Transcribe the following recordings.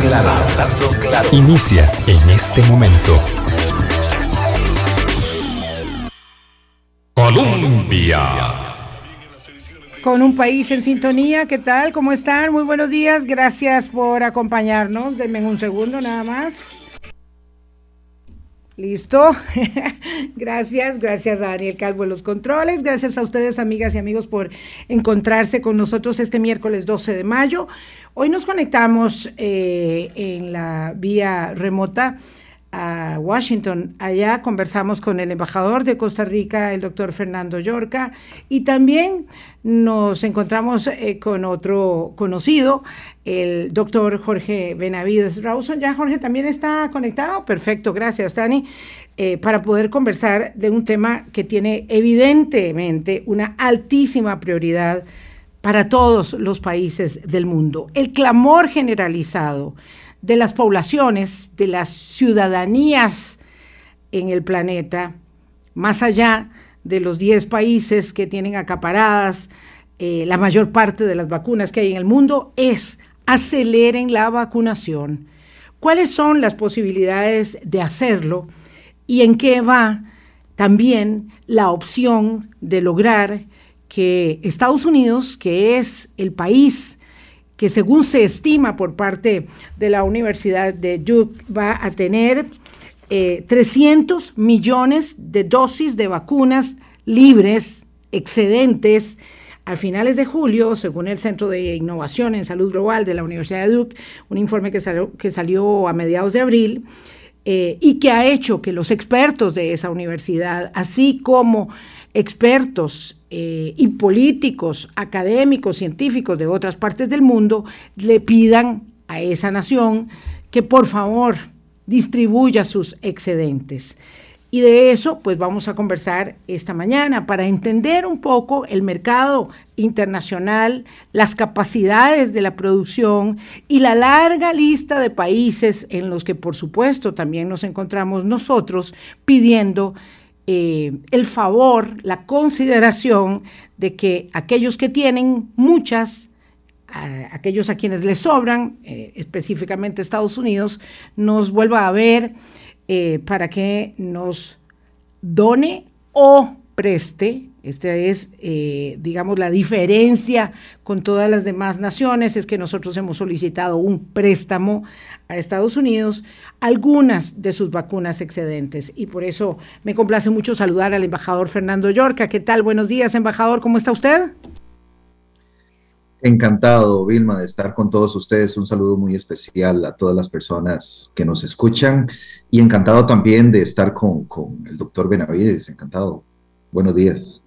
claro, hablando claro. Inicia en este momento. Colombia. Con un país en sintonía, ¿qué tal? ¿Cómo están? Muy buenos días, gracias por acompañarnos. Denme un segundo nada más. Listo. gracias, gracias a Daniel Calvo en los controles, gracias a ustedes amigas y amigos por encontrarse con nosotros este miércoles 12 de mayo. Hoy nos conectamos eh, en la vía remota a Washington. Allá conversamos con el embajador de Costa Rica, el doctor Fernando Yorca, y también nos encontramos eh, con otro conocido, el doctor Jorge Benavides Rawson. Ya Jorge también está conectado. Perfecto, gracias, Dani. Eh, para poder conversar de un tema que tiene evidentemente una altísima prioridad para todos los países del mundo. El clamor generalizado de las poblaciones, de las ciudadanías en el planeta, más allá de los 10 países que tienen acaparadas eh, la mayor parte de las vacunas que hay en el mundo, es aceleren la vacunación. ¿Cuáles son las posibilidades de hacerlo y en qué va también la opción de lograr que Estados Unidos, que es el país que según se estima por parte de la Universidad de Duke va a tener 300 eh, millones de dosis de vacunas libres, excedentes, a finales de julio, según el Centro de Innovación en Salud Global de la Universidad de Duke, un informe que salió, que salió a mediados de abril, eh, y que ha hecho que los expertos de esa universidad, así como expertos eh, y políticos, académicos, científicos de otras partes del mundo le pidan a esa nación que por favor distribuya sus excedentes. Y de eso, pues vamos a conversar esta mañana para entender un poco el mercado internacional, las capacidades de la producción y la larga lista de países en los que, por supuesto, también nos encontramos nosotros pidiendo eh, el favor, la consideración de que aquellos que tienen muchas, aquellos a quienes les sobran, eh, específicamente Estados Unidos, nos vuelva a ver eh, para que nos done o preste esta es, eh, digamos, la diferencia con todas las demás naciones, es que nosotros hemos solicitado un préstamo a Estados Unidos, algunas de sus vacunas excedentes. Y por eso me complace mucho saludar al embajador Fernando Yorca. ¿Qué tal? Buenos días, embajador, ¿cómo está usted? Encantado, Vilma, de estar con todos ustedes. Un saludo muy especial a todas las personas que nos escuchan y encantado también de estar con, con el doctor Benavides. Encantado. Buenos días.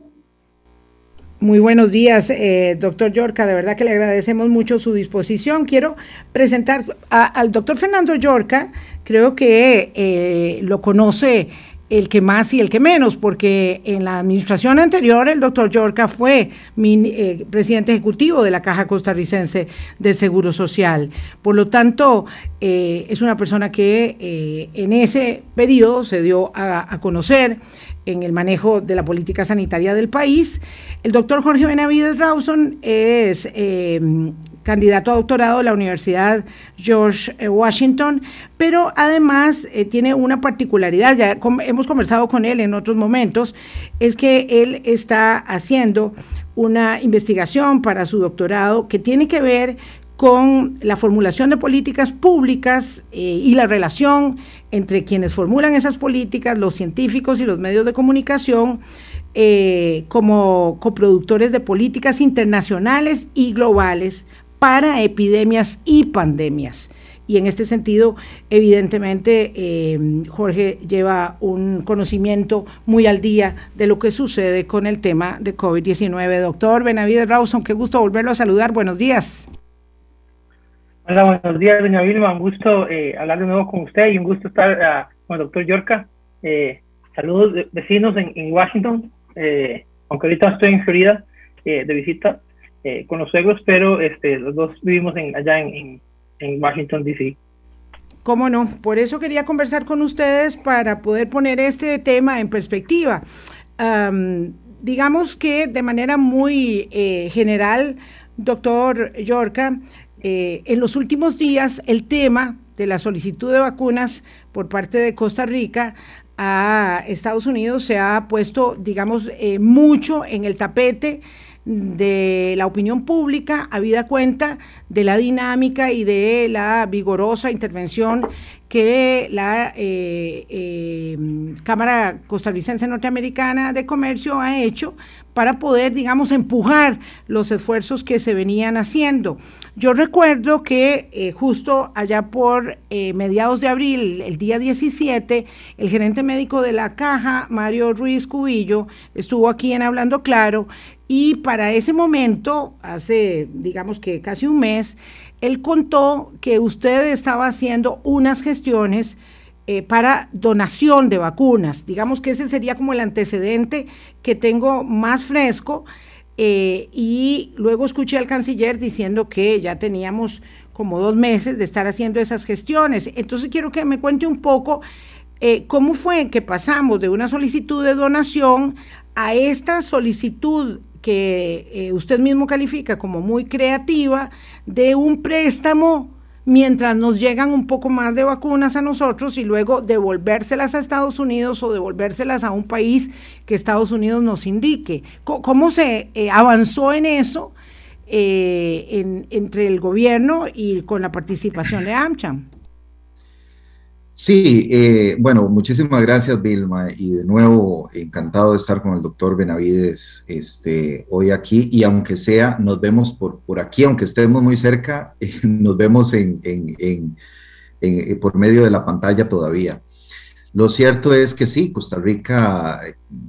Muy buenos días, eh, doctor Yorca. De verdad que le agradecemos mucho su disposición. Quiero presentar al doctor Fernando Yorca. Creo que eh, lo conoce el que más y el que menos, porque en la administración anterior el doctor Yorca fue mi, eh, presidente ejecutivo de la Caja Costarricense de Seguro Social. Por lo tanto, es una persona que en ese periodo se dio a, a conocer en el manejo de la política sanitaria del país. El doctor Jorge Benavides Rawson es em, candidato a doctorado de la Universidad George eh, Washington, pero además eh, tiene una particularidad, ya hemos conversado con él en otros momentos, es que él está haciendo una investigación para su doctorado que tiene que ver con la formulación de políticas públicas eh, y la relación entre quienes formulan esas políticas, los científicos y los medios de comunicación, eh, como coproductores de políticas internacionales y globales para epidemias y pandemias. Y en este sentido, evidentemente, eh, Jorge lleva un conocimiento muy al día de lo que sucede con el tema de COVID-19. Doctor Benavides Rawson, qué gusto volverlo a saludar. Buenos días. Hola, buenos días, doña Vilma. Un gusto eh, hablar de nuevo con usted y un gusto estar ah, con el doctor Yorca. Eh, saludos vecinos en, Washington, eh, aunque ahorita estoy en Florida de visita con los suegros, pero este, los dos vivimos en, allá en, Washington, D.C. Cómo no, por eso quería conversar con ustedes para poder poner este tema en perspectiva. digamos que de manera muy general, doctor Yorca, en los últimos días el tema de la solicitud de vacunas por parte de Costa Rica a Estados Unidos se ha puesto, digamos, mucho en el tapete de la opinión pública, habida cuenta de la dinámica y de la vigorosa intervención que la eh, eh, Cámara Costarricense Norteamericana de Comercio ha hecho para poder, digamos, empujar los esfuerzos que se venían haciendo. Yo recuerdo que eh, justo allá por mediados de abril, el día 17, el gerente médico de la caja, Mario Ruiz Cubillo, estuvo aquí en Hablando Claro y para ese momento, hace digamos que casi un mes, él contó que usted estaba haciendo unas gestiones eh, para donación de vacunas. Digamos que ese sería como el antecedente que tengo más fresco. Eh, y luego escuché al canciller diciendo que ya teníamos como dos meses de estar haciendo esas gestiones. Entonces quiero que me cuente un poco eh, cómo fue que pasamos de una solicitud de donación a esta solicitud que eh, usted mismo califica como muy creativa de un préstamo mientras nos llegan un poco más de vacunas a nosotros y luego devolvérselas a Estados Unidos o devolvérselas a un país que Estados Unidos nos indique. ¿Cómo se eh, avanzó en eso eh, entre el gobierno y con la participación de AmCham? Sí, eh, bueno, muchísimas gracias Vilma y de nuevo encantado de estar con el doctor Benavides este, hoy aquí y aunque sea, nos vemos por, aquí, aunque estemos muy cerca, nos vemos en, por medio de la pantalla todavía. Lo cierto es que sí, Costa Rica,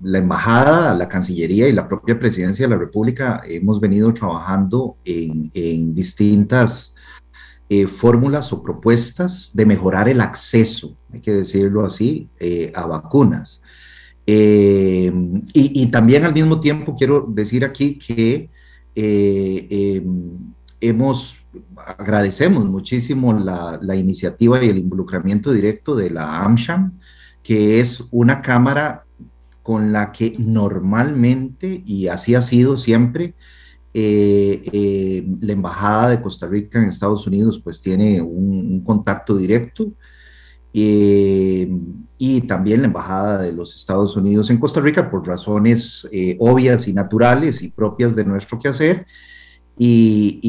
la embajada, la Cancillería y la propia Presidencia de la República hemos venido trabajando en distintas eh, fórmulas o propuestas de mejorar el acceso, hay que decirlo así, eh, a vacunas. Eh, y, también al mismo tiempo quiero decir aquí que em, hemos, agradecemos muchísimo la, la, iniciativa y el involucramiento directo de la AmSham, que es una cámara con la que normalmente, y así ha sido siempre, eh, eh, la Embajada de Costa Rica en Estados Unidos pues tiene un, contacto directo eh, y también la Embajada de los Estados Unidos en Costa Rica por razones obvias y naturales y propias de nuestro quehacer. Y,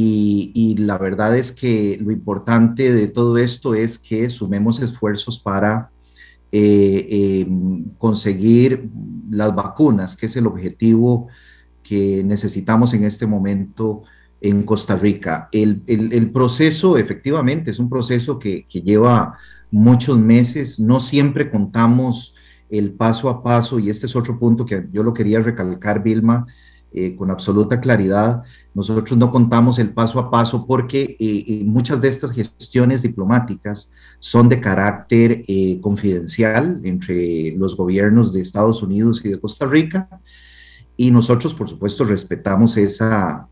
y, la verdad es que lo importante de todo esto es que sumemos esfuerzos para conseguir las vacunas, que es el objetivo que necesitamos en este momento en Costa Rica. El, el, proceso efectivamente es un proceso que, que, lleva muchos meses, no siempre contamos el paso a paso y este es otro punto que yo lo quería recalcar, Vilma, eh, con absoluta claridad. Nosotros no contamos el paso a paso porque eh, eh, muchas de estas gestiones diplomáticas son de carácter confidencial entre los gobiernos de Estados Unidos y de Costa Rica y nosotros, por supuesto, respetamos esa,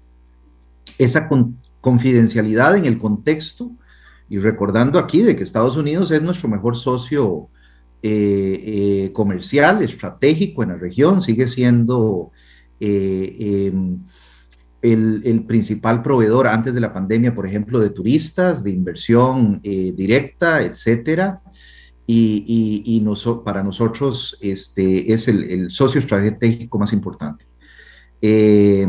esa confidencialidad en el contexto y recordando aquí de que Estados Unidos es nuestro mejor socio eh, eh, comercial, estratégico en la región, sigue siendo eh, em, el, el, principal proveedor antes de la pandemia, por ejemplo, de turistas, de inversión directa, etcétera y, y, para nosotros este, es el, socio estratégico más importante. Eh,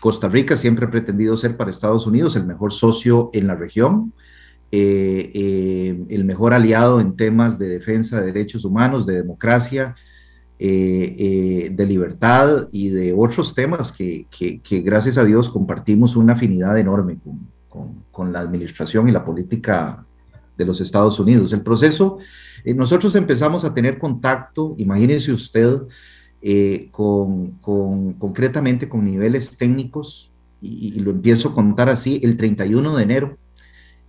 Costa Rica siempre ha pretendido ser para Estados Unidos el mejor socio en la región, eh, eh, el mejor aliado en temas de defensa de derechos humanos, de democracia, de libertad y de otros temas que, que, gracias a Dios compartimos una afinidad enorme con, con, con la administración y la política de los Estados Unidos. El proceso, eh, nosotros empezamos a tener contacto, imagínense usted, eh, con, concretamente con niveles técnicos, y, lo empiezo a contar así, el 31 de enero,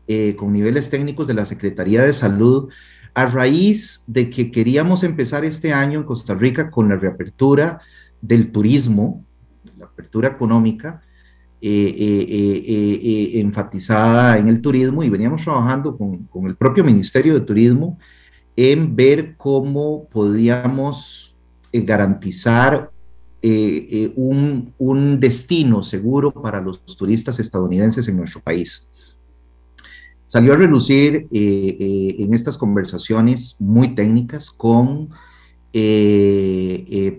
eh, con niveles técnicos de la Secretaría de Salud, a raíz de que queríamos empezar este año en Costa Rica con la reapertura del turismo, la apertura económica, enfatizada en el turismo y veníamos trabajando con, el propio Ministerio de Turismo en ver cómo podíamos garantizar un, destino seguro para los turistas estadounidenses en nuestro país. salió a relucir en estas conversaciones muy técnicas con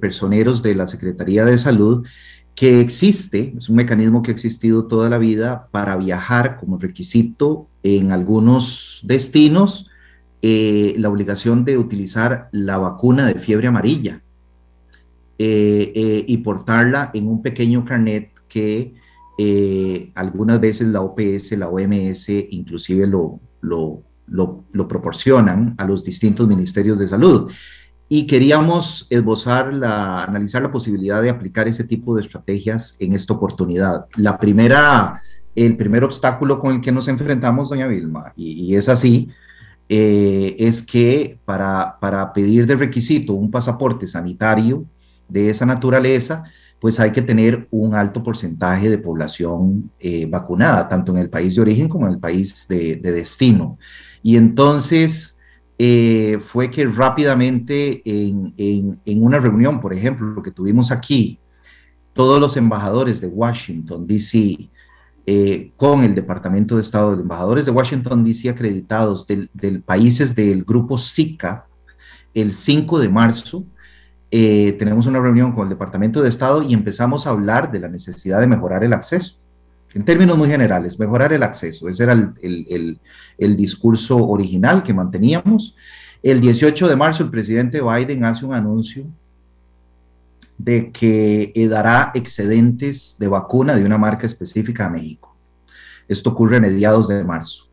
personeros de la Secretaría de Salud que existe, es un mecanismo que ha existido toda la vida para viajar como requisito en algunos destinos, eh, la obligación de utilizar la vacuna de fiebre amarilla eh, eh, y portarla en un pequeño carnet que algunas veces la OPS, la OMS inclusive lo, lo, lo proporcionan a los distintos ministerios de salud y queríamos esbozar, la, analizar la posibilidad de aplicar ese tipo de estrategias en esta oportunidad. La primera, el primer obstáculo con el que nos enfrentamos, doña Vilma, y, es así, eh, es que para, para pedir de requisito un pasaporte sanitario de esa naturaleza, pues hay que tener un alto porcentaje de población eh, vacunada, tanto en el país de origen como en el país de, de destino. Y entonces, eh, fue que rápidamente en, en, una reunión, por ejemplo, lo que tuvimos aquí, todos los embajadores de Washington, D.C., eh, con el Departamento de Estado, de embajadores de Washington, D.C. acreditados del, del, países del grupo SICA, el 5 de marzo, eh, tenemos una reunión con el Departamento de Estado y empezamos a hablar de la necesidad de mejorar el acceso en términos muy generales, mejorar el acceso. Ese era el, discurso original que manteníamos. El 18 de marzo el presidente Biden hace un anuncio de que dará excedentes de vacuna de una marca específica a México. Esto ocurre a mediados de marzo.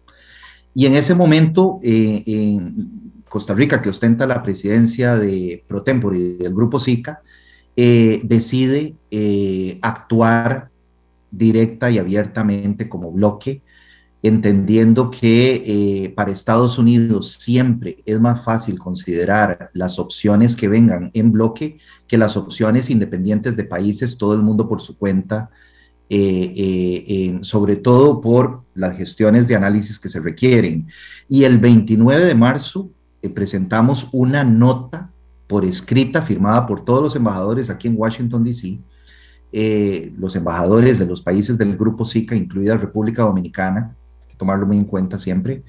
Y en ese momento, eh, en Costa Rica, que ostenta la presidencia de Pro del grupo SICA, eh, decide eh, actuar directa y abiertamente como bloque, entendiendo que eh, para Estados Unidos siempre es más fácil considerar las opciones que vengan en bloque que las opciones independientes de países, todo el mundo por su cuenta, eh, eh, sobre todo por las gestiones de análisis que se requieren. Y el 29 de marzo presentamos una nota por escrita firmada por todos los embajadores aquí en Washington, D.C., eh, los embajadores de los países del grupo SICA, incluida República Dominicana, hay que tomarlo muy en cuenta siempre,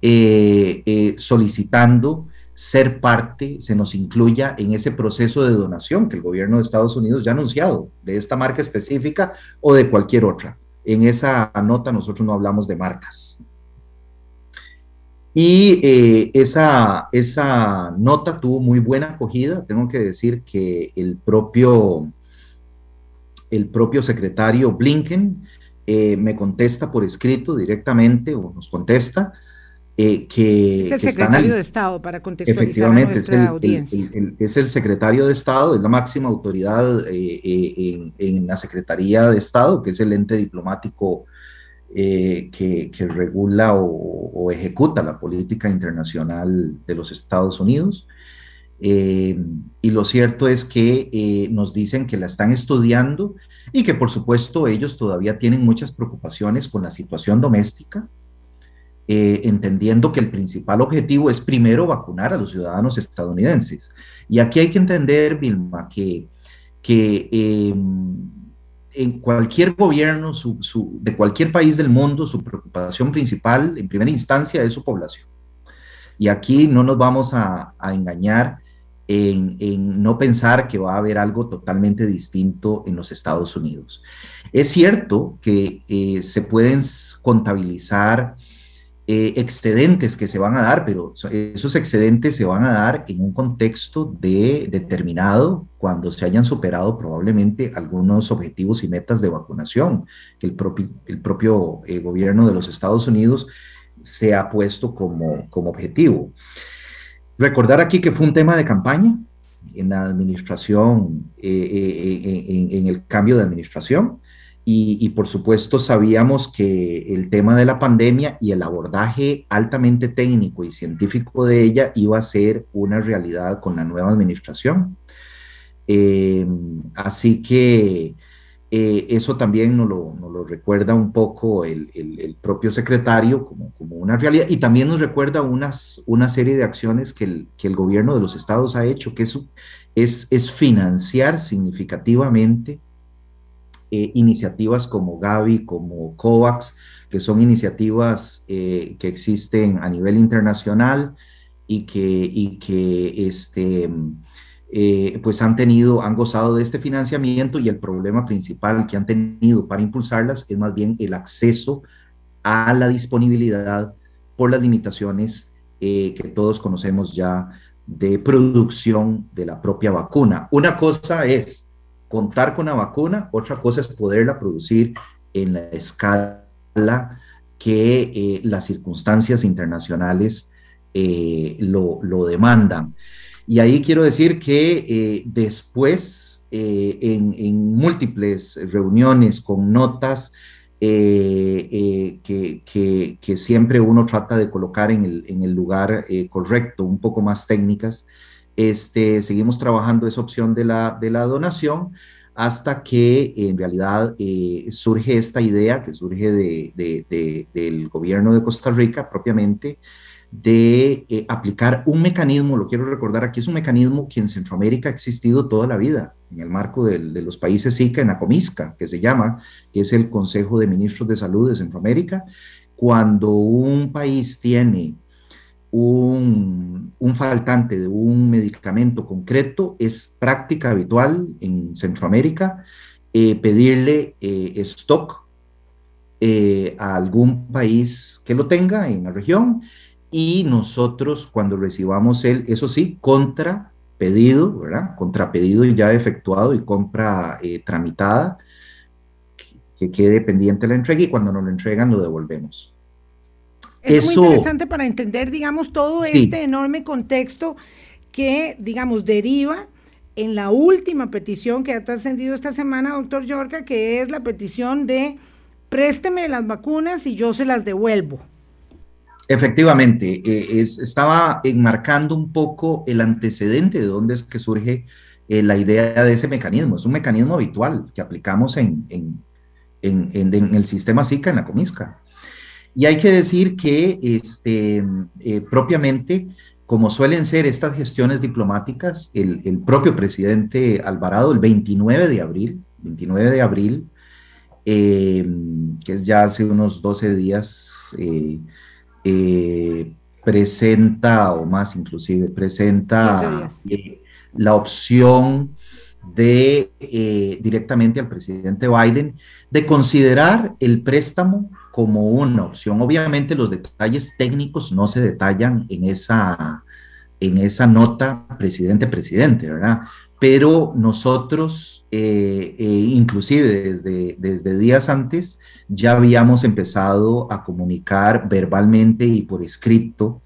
eh, eh, solicitando ser parte, se nos incluya en ese proceso de donación que el gobierno de Estados Unidos ya ha anunciado, de esta marca específica o de cualquier otra. En esa nota nosotros no hablamos de marcas. Y esa, esa nota tuvo muy buena acogida. Tengo que decir que el propio el propio secretario Blinken eh, me contesta por escrito directamente o nos contesta eh, que... Es el secretario de Estado, para contextualizar efectivamente, a nuestra es el, audiencia. es el secretario de Estado, es la máxima autoridad eh, en, la Secretaría de Estado, que es el ente diplomático que, regula o, ejecuta la política internacional de los Estados Unidos. Eh, y lo cierto es que eh, nos dicen que la están estudiando y que por supuesto ellos todavía tienen muchas preocupaciones con la situación doméstica, eh, entendiendo que el principal objetivo es primero vacunar a los ciudadanos estadounidenses. Y aquí hay que entender, Vilma, que, que em, en cualquier gobierno de cualquier país del mundo, su preocupación principal en primera instancia es su población. Y aquí no nos vamos a, a engañar en, no pensar que va a haber algo totalmente distinto en los Estados Unidos. Es cierto que eh, se pueden contabilizar eh, excedentes que se van a dar, pero esos excedentes se van a dar en un contexto de, determinado cuando se hayan superado probablemente algunos objetivos y metas de vacunación que el propio, el propio eh, gobierno de los Estados Unidos se ha puesto como, como objetivo. Recordar aquí que fue un tema de campaña en la administración, eh, eh, eh, en, el cambio de administración. Y, por supuesto sabíamos que el tema de la pandemia y el abordaje altamente técnico y científico de ella iba a ser una realidad con la nueva administración. así que eh, eso también nos lo, recuerda un poco el, propio secretario como, una realidad y también nos recuerda unas, una serie de acciones que el, gobierno de los estados ha hecho, que es, es, es financiar significativamente eh, iniciativas como Gavi, como COVAX, que son iniciativas que existen a nivel internacional y que, y que este, eh, pues han tenido, han gozado de este financiamiento y el problema principal que han tenido para impulsarlas es más bien el acceso a la disponibilidad por las limitaciones eh, que todos conocemos ya de producción de la propia vacuna. Una cosa es contar con la vacuna, otra cosa es poderla producir en la escala que eh, las circunstancias internacionales eh, lo, demandan. Y ahí quiero decir que eh, después, eh, en, múltiples reuniones con notas que, que, siempre uno trata de colocar en el, en el lugar correcto, un poco más técnicas, este, seguimos trabajando esa opción de la, de la donación hasta que en realidad surge esta idea que surge de, del gobierno de Costa Rica propiamente, de eh, aplicar un mecanismo, lo quiero recordar aquí, es un mecanismo que en Centroamérica ha existido toda la vida, en el marco de los países SICA, en Acomisca, que se llama, que es el Consejo de Ministros de Salud de Centroamérica. Cuando un país tiene un, faltante de un medicamento concreto, es práctica habitual en Centroamérica eh, pedirle eh, stock a algún país que lo tenga en la región y nosotros cuando recibamos el, eso sí, contra pedido, ¿verdad? Contra pedido ya efectuado y compra eh, tramitada, que quede pendiente la entrega y cuando nos lo entregan lo devolvemos. Es muy interesante para entender, digamos, todo este enorme contexto que, digamos, deriva en la última petición que ha trascendido esta semana, doctor Yorca, que es la petición de présteme las vacunas y yo se las devuelvo. Efectivamente, eh, estaba enmarcando un poco el antecedente de dónde es que surge eh, la idea de ese mecanismo. Es un mecanismo habitual que aplicamos en, en, el sistema SICA, en la Comisca. Y hay que decir que este, eh, propiamente, como suelen ser estas gestiones diplomáticas, el, el, propio presidente Alvarado, el 29 de abril, 29 de abril, que es ya hace unos 12 días, eh, presenta, o más inclusive, presenta eh, la opción de eh, directamente al presidente Biden de considerar el préstamo como una opción. Obviamente los detalles técnicos no se detallan en esa, en esa nota presidente-presidente, ¿verdad? Pero nosotros, inclusive desde, desde días antes, ya habíamos empezado a comunicar verbalmente y por escrito,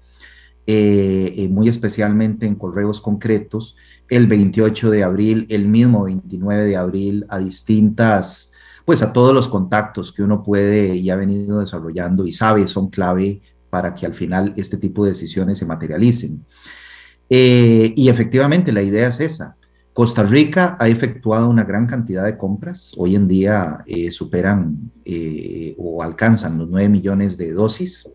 eh, eh, muy especialmente en correos concretos, el 28 de abril, el mismo 29 de abril, a distintas, pues a todos los contactos que uno puede y ha venido desarrollando y sabe son clave para que al final este tipo de decisiones se materialicen. Eh, y efectivamente la idea es esa, Costa Rica ha efectuado una gran cantidad de compras. Hoy en día eh, superan eh, o alcanzan los 9 millones de dosis.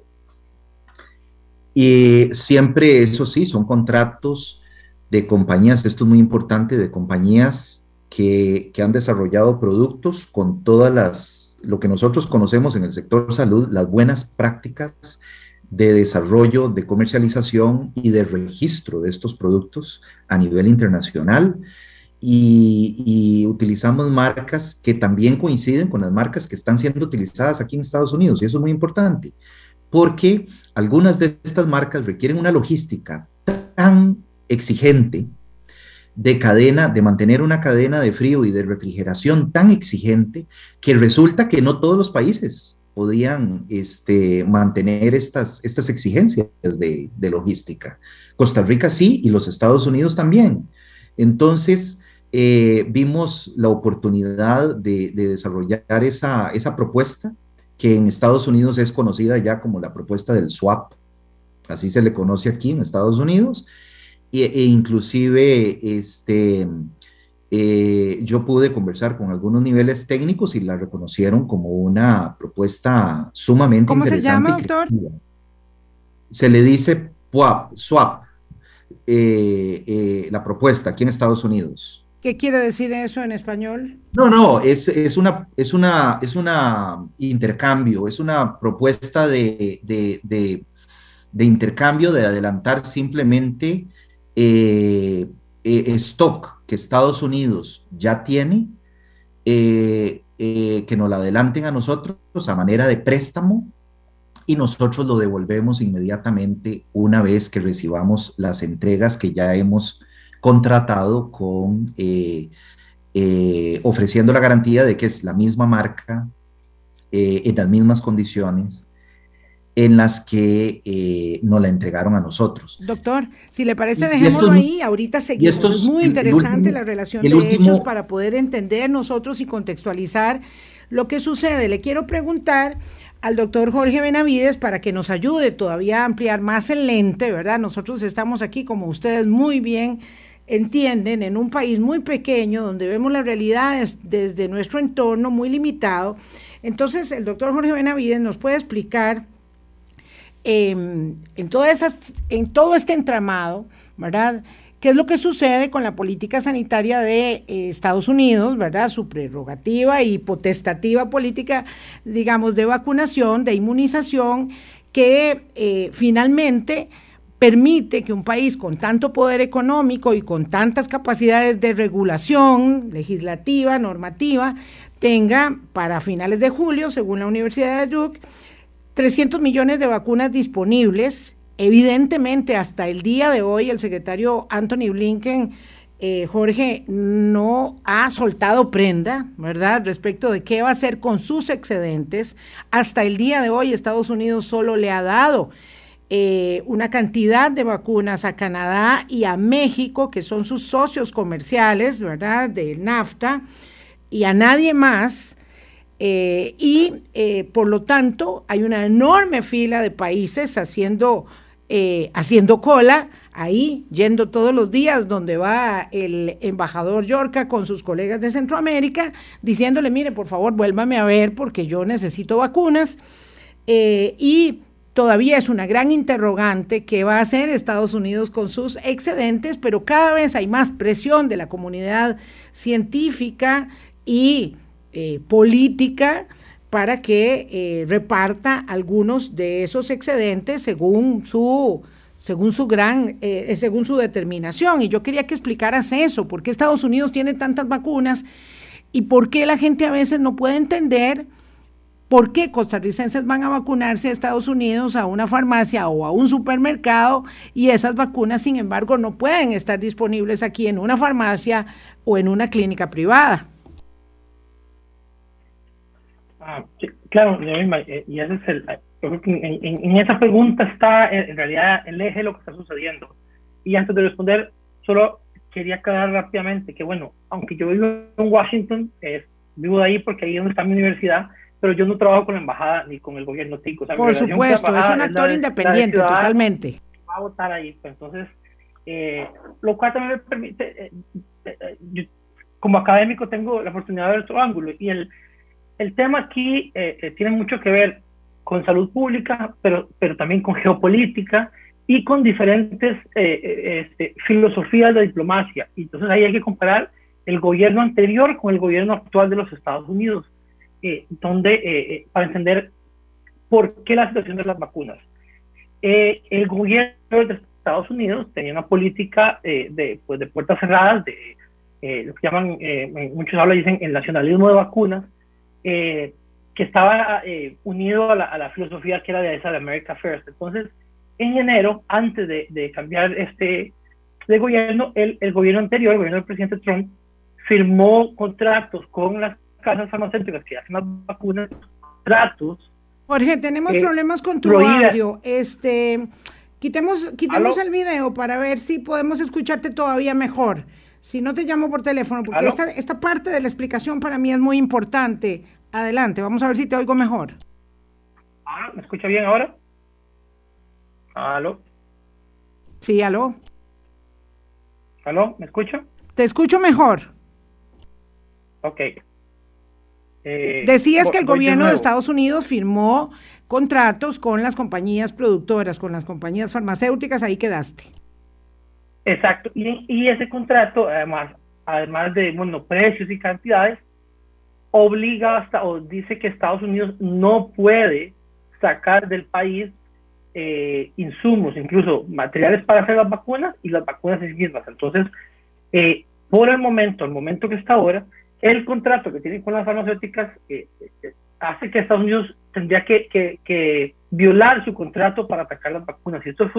Y siempre, eso sí, son contratos de compañías, esto es muy importante, de compañías que, que han desarrollado productos con todas las, lo que nosotros conocemos en el sector salud, las buenas prácticas de desarrollo, de comercialización y de registro de estos productos a nivel internacional. Y, utilizamos marcas que también coinciden con las marcas que están siendo utilizadas aquí en Estados Unidos. Y eso es muy importante, porque algunas de estas marcas requieren una logística tan exigente de cadena, de mantener una cadena de frío y de refrigeración tan exigente que resulta que no todos los países podían este, mantener estas, estas exigencias de, logística. Costa Rica sí y los Estados Unidos también. Entonces, eh, vimos la oportunidad de, desarrollar esa, esa propuesta que en Estados Unidos es conocida ya como la propuesta del swap, así se le conoce aquí en Estados Unidos, e, e inclusive este, eh, yo pude conversar con algunos niveles técnicos y la reconocieron como una propuesta sumamente ¿Cómo interesante. ¿Cómo se llama, doctor? Se le dice PUAP, swap, eh, eh, la propuesta aquí en Estados Unidos. ¿Qué quiere decir eso en español? No, no, es, es una, es una, es una intercambio, es una propuesta de, de, intercambio, de adelantar simplemente stock que Estados Unidos ya tiene, eh, que nos lo adelanten a nosotros a manera de préstamo y nosotros lo devolvemos inmediatamente una vez que recibamos las entregas que ya hemos contratado con, eh, eh, ofreciendo la garantía de que es la misma marca, eh, en las mismas condiciones en las que nos la entregaron a nosotros. Doctor, si le parece, dejémoslo ahí. Ahorita seguimos. es muy interesante la relación de hechos para poder entender nosotros y contextualizar lo que sucede. Le quiero preguntar al doctor Jorge Benavides para que nos ayude todavía a ampliar más el lente, ¿verdad? Nosotros estamos aquí, como ustedes muy bien entienden, en un país muy pequeño, donde vemos las realidades desde nuestro entorno muy limitado. Entonces, el doctor Jorge Benavides nos puede explicar em, en, todas esas, en todo este entramado, ¿verdad? ¿Qué es lo que sucede con la política sanitaria de eh, Estados Unidos, verdad? Su prerrogativa y potestativa política, digamos, de vacunación, de inmunización, que eh, finalmente permite que un país con tanto poder económico y con tantas capacidades de regulación legislativa, normativa, tenga para finales de julio, según la Universidad de Duke, 300 millones de vacunas disponibles Evidentemente, hasta el día de hoy, el secretario Anthony Blinken, eh, Jorge, no ha soltado prenda, ¿verdad?, respecto de qué va a hacer con sus excedentes. Hasta el día de hoy, Estados Unidos solo le ha dado eh, una cantidad de vacunas a Canadá y a México, que son sus socios comerciales, ¿verdad?, de NAFTA, y a nadie más. Eh, y por lo tanto, hay una enorme fila de países haciendo eh, haciendo cola ahí, yendo todos los días donde va el embajador Yorca con sus colegas de Centroamérica, diciéndole, mire, por favor, vuélvame a ver porque yo necesito vacunas. Eh, y todavía es una gran interrogante qué va a hacer Estados Unidos con sus excedentes, pero cada vez hay más presión de la comunidad científica y eh, política para que eh, reparta algunos de esos excedentes según su según su gran, eh, según su determinación. Y yo quería que explicaras eso, por qué Estados Unidos tiene tantas vacunas y por qué la gente a veces no puede entender por qué costarricenses van a vacunarse a Estados Unidos, a una farmacia o a un supermercado y esas vacunas, sin embargo, no pueden estar disponibles aquí en una farmacia o en una clínica privada. Ah, claro, eh, y ese es el, en, esa pregunta está eh, en realidad el eje de lo que está sucediendo. Y antes de responder, solo quería aclarar rápidamente que, bueno, aunque yo vivo en Washington, vivo de ahí porque ahí es donde está mi universidad, pero yo no trabajo con la embajada ni con el gobierno tico. Por supuesto, es un actor independiente, totalmente. Va a votar ahí, pues, entonces, eh, lo cual también me permite, como académico tengo la oportunidad de ver otro ángulo, y el, el tema aquí eh, eh, tiene mucho que ver con salud pública, pero, pero también con geopolítica y con diferentes eh, este, filosofías de diplomacia. Entonces ahí hay que comparar el gobierno anterior con el gobierno actual de los Estados Unidos, donde para entender por qué la situación de las vacunas. el gobierno de Estados Unidos tenía una política de, pues, de puertas cerradas, de lo que llaman, muchos hablan dicen el nacionalismo de vacunas, eh, que estaba eh, unido a la, filosofía que era de esa de America First. Entonces, en enero, antes de, cambiar este de gobierno, el, el, gobierno anterior, el gobierno del presidente Trump, firmó contratos con las casas farmacéuticas que hacen las vacunas, contratos. Jorge, tenemos eh, problemas con tu audio. Este, quitemos, quitemos el video para ver si podemos escucharte todavía mejor. Si no te llamo por teléfono, porque esta, esta parte de la explicación para mí es muy importante. Adelante, vamos a ver si te oigo mejor. Ah, ¿Me escucha bien ahora? ¿Aló? Sí, aló. ¿Aló? ¿Me escucha? Te escucho mejor. Ok. Eh, Decías que el gobierno de, Estados Unidos firmó contratos con las compañías productoras, con las compañías farmacéuticas, ahí quedaste. Exacto, y, ese contrato, además, además de bueno, precios y cantidades, obliga hasta, o dice que Estados Unidos no puede sacar del país eh, insumos, incluso materiales para hacer las vacunas y las vacunas en sí mismas. Entonces, eh, por el momento, el momento que está ahora, el contrato que tienen con las farmacéuticas eh, hace que Estados Unidos tendría que, que, violar su contrato para atacar las vacunas. Y esto,